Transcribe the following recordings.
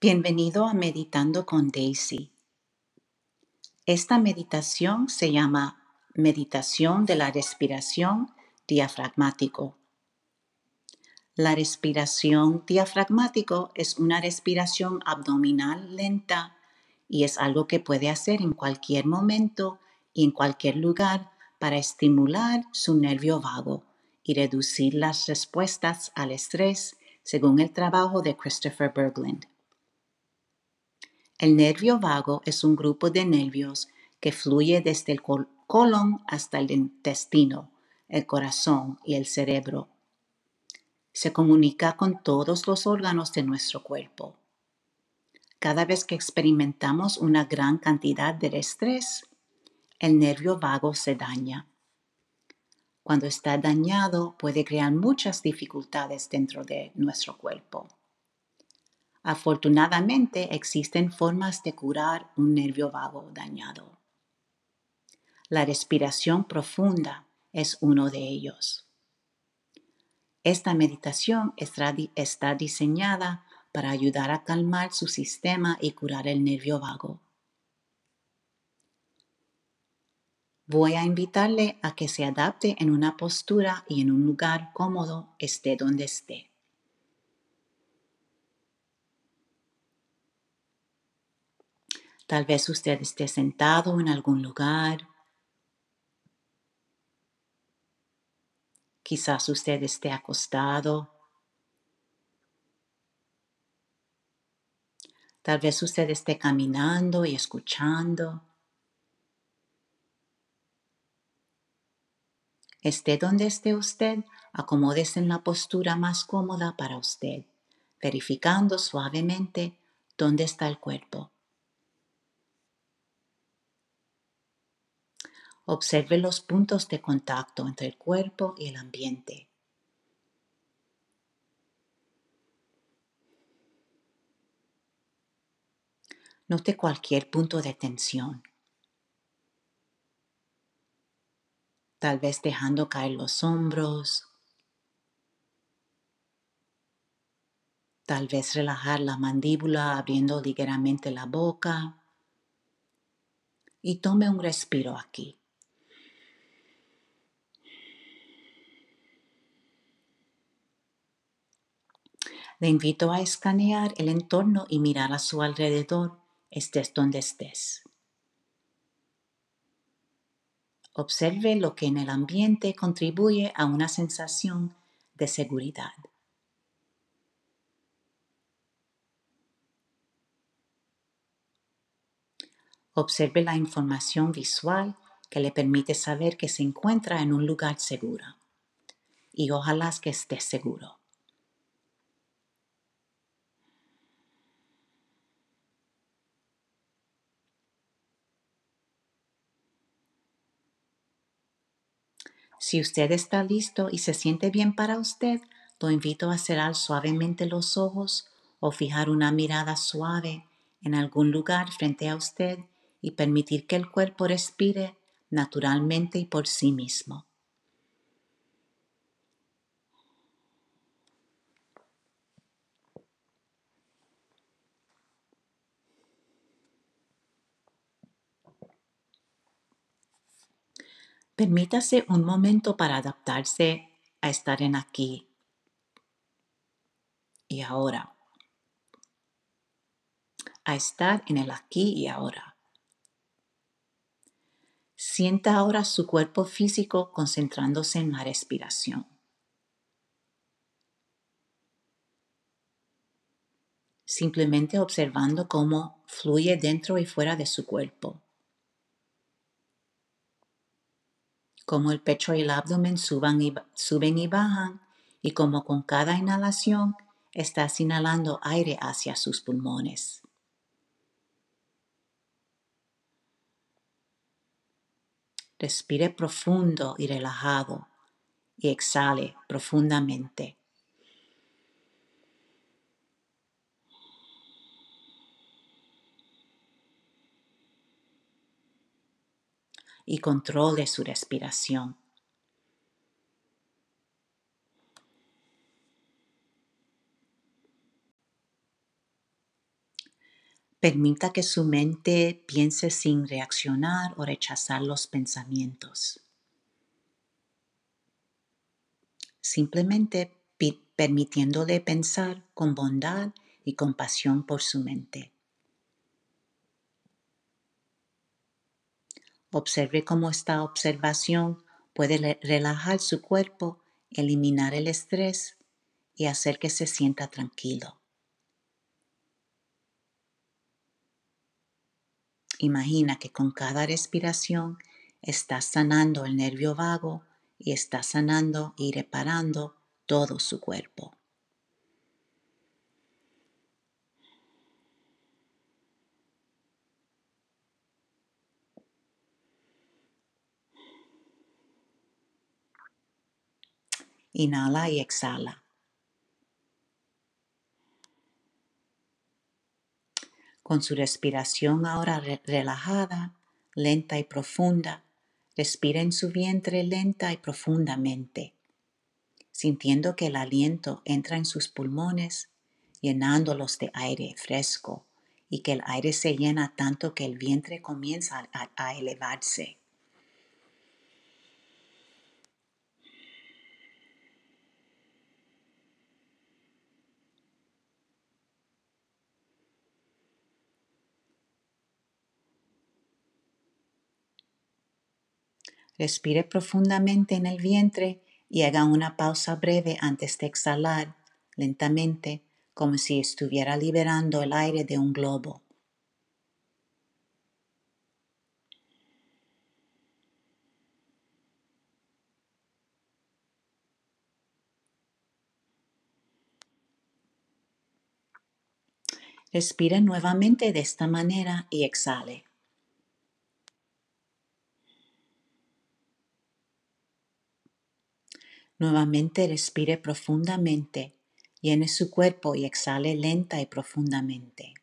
Bienvenido a Meditando con Daisy. Esta meditación se llama Meditación de la Respiración Diafragmático. La respiración diafragmático es una respiración abdominal lenta y es algo que puede hacer en cualquier momento y en cualquier lugar para estimular su nervio vago y reducir las respuestas al estrés según el trabajo de Christopher Berglund. El nervio vago es un grupo de nervios que fluye desde el colon hasta el intestino, el corazón y el cerebro. Se comunica con todos los órganos de nuestro cuerpo. Cada vez que experimentamos una gran cantidad de estrés, el nervio vago se daña. Cuando está dañado puede crear muchas dificultades dentro de nuestro cuerpo. Afortunadamente existen formas de curar un nervio vago dañado. La respiración profunda es uno de ellos. Esta meditación está diseñada para ayudar a calmar su sistema y curar el nervio vago. Voy a invitarle a que se adapte en una postura y en un lugar cómodo, esté donde esté. Tal vez usted esté sentado en algún lugar. Quizás usted esté acostado. Tal vez usted esté caminando y escuchando. Esté donde esté usted, acomódese en la postura más cómoda para usted, verificando suavemente dónde está el cuerpo. Observe los puntos de contacto entre el cuerpo y el ambiente. Note cualquier punto de tensión. Tal vez dejando caer los hombros. Tal vez relajar la mandíbula abriendo ligeramente la boca. Y tome un respiro aquí. Le invito a escanear el entorno y mirar a su alrededor, estés donde estés. Observe lo que en el ambiente contribuye a una sensación de seguridad. Observe la información visual que le permite saber que se encuentra en un lugar seguro. Y ojalá que esté seguro. Si usted está listo y se siente bien para usted, lo invito a cerrar suavemente los ojos o fijar una mirada suave en algún lugar frente a usted y permitir que el cuerpo respire naturalmente y por sí mismo. Permítase un momento para adaptarse a estar en aquí y ahora. A estar en el aquí y ahora. Sienta ahora su cuerpo físico concentrándose en la respiración. Simplemente observando cómo fluye dentro y fuera de su cuerpo. Como el pecho y el abdomen y, suben y bajan y como con cada inhalación estás inhalando aire hacia sus pulmones. Respire profundo y relajado y exhale profundamente. Y controle su respiración. Permita que su mente piense sin reaccionar o rechazar los pensamientos. Simplemente permitiéndole pensar con bondad y compasión por su mente. Observe cómo esta observación puede relajar su cuerpo, eliminar el estrés y hacer que se sienta tranquilo. Imagina que con cada respiración está sanando el nervio vago y está sanando y reparando todo su cuerpo. Inhala y exhala. Con su respiración ahora relajada, lenta y profunda, respira en su vientre lenta y profundamente, sintiendo que el aliento entra en sus pulmones, llenándolos de aire fresco y que el aire se llena tanto que el vientre comienza a, a elevarse. Respire profundamente en el vientre y haga una pausa breve antes de exhalar lentamente como si estuviera liberando el aire de un globo. Respire nuevamente de esta manera y exhale. Nuevamente respire profundamente, llene su cuerpo y exhale lenta y profundamente.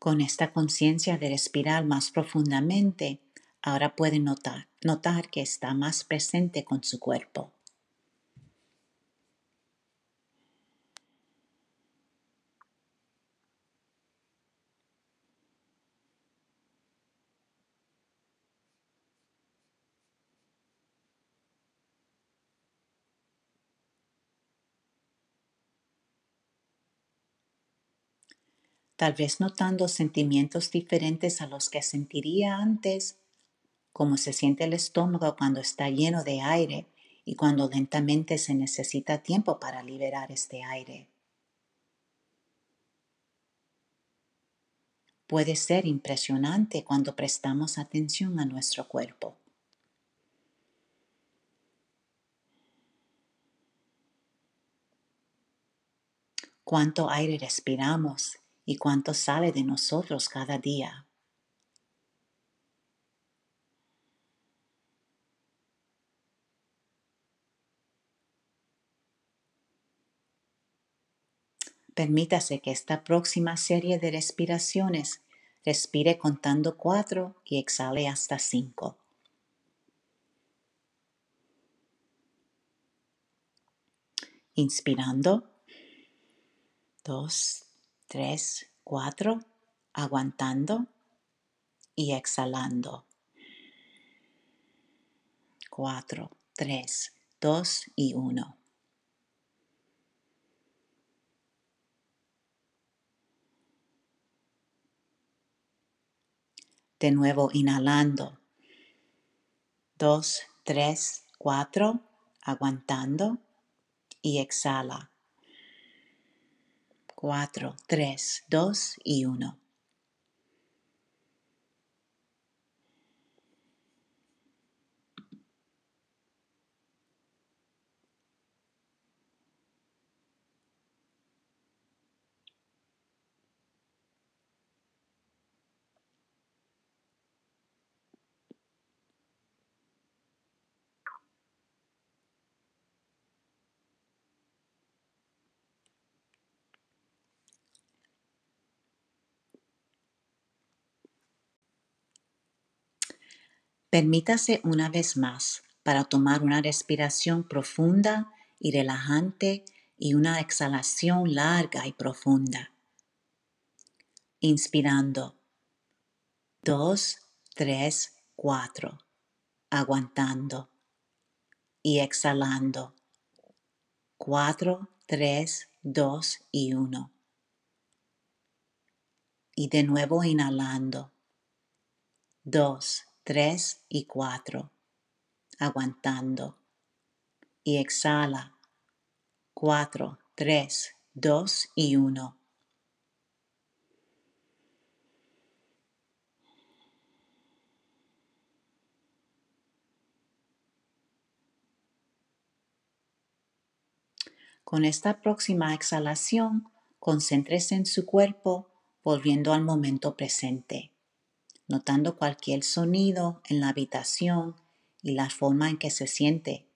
Con esta conciencia de respirar más profundamente, ahora puede notar, notar que está más presente con su cuerpo. Tal vez notando sentimientos diferentes a los que sentiría antes, como se siente el estómago cuando está lleno de aire y cuando lentamente se necesita tiempo para liberar este aire. Puede ser impresionante cuando prestamos atención a nuestro cuerpo. Cuánto aire respiramos y cuánto sale de nosotros cada día. Permítase que esta próxima serie de respiraciones respire contando cuatro y exhale hasta cinco. Inspirando. Dos, tres, cuatro, aguantando y exhalando. Cuatro, tres, dos y uno. De nuevo inhalando. Dos, tres, cuatro, aguantando y exhala. 4, 3, 2 y 1. Permítase una vez más para tomar una respiración profunda y relajante y una exhalación larga y profunda. Inspirando. Dos, tres, cuatro. Aguantando. Y exhalando. Cuatro, tres, dos y uno. Y de nuevo inhalando. Dos, tres y cuatro. Aguantando. Y exhala. Cuatro, tres, dos y uno. Con esta próxima exhalación, concéntrese en su cuerpo volviendo al momento presente, notando cualquier sonido en la habitación y la forma en que se siente.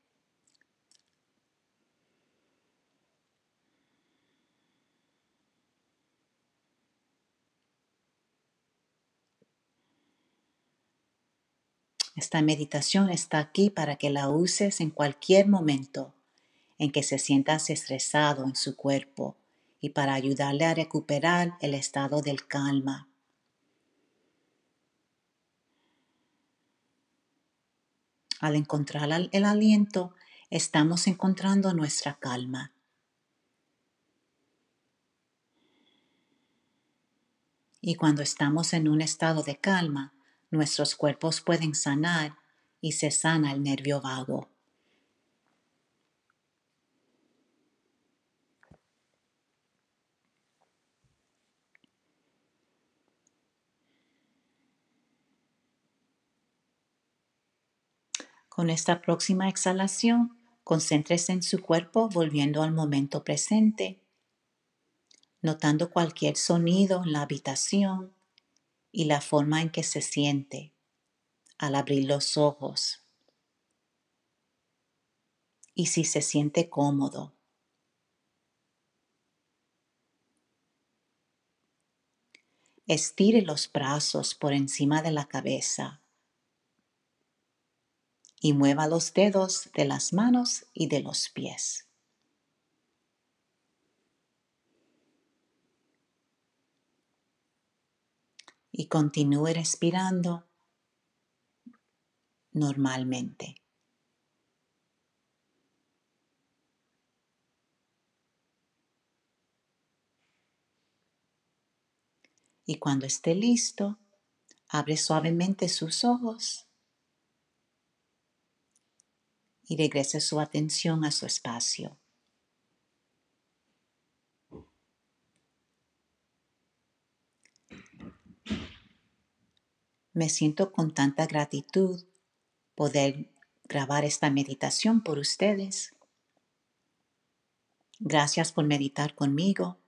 Esta meditación está aquí para que la uses en cualquier momento en que se sientas estresado en su cuerpo y para ayudarle a recuperar el estado del calma. Al encontrar el aliento, estamos encontrando nuestra calma. Y cuando estamos en un estado de calma, nuestros cuerpos pueden sanar y se sana el nervio vago. Con esta próxima exhalación, concéntrese en su cuerpo volviendo al momento presente, notando cualquier sonido en la habitación y la forma en que se siente al abrir los ojos. Y si se siente cómodo. Estire los brazos por encima de la cabeza y mueva los dedos de las manos y de los pies. Y continúe respirando normalmente. Y cuando esté listo, abre suavemente sus ojos y regrese su atención a su espacio. Me siento con tanta gratitud poder grabar esta meditación por ustedes. Gracias por meditar conmigo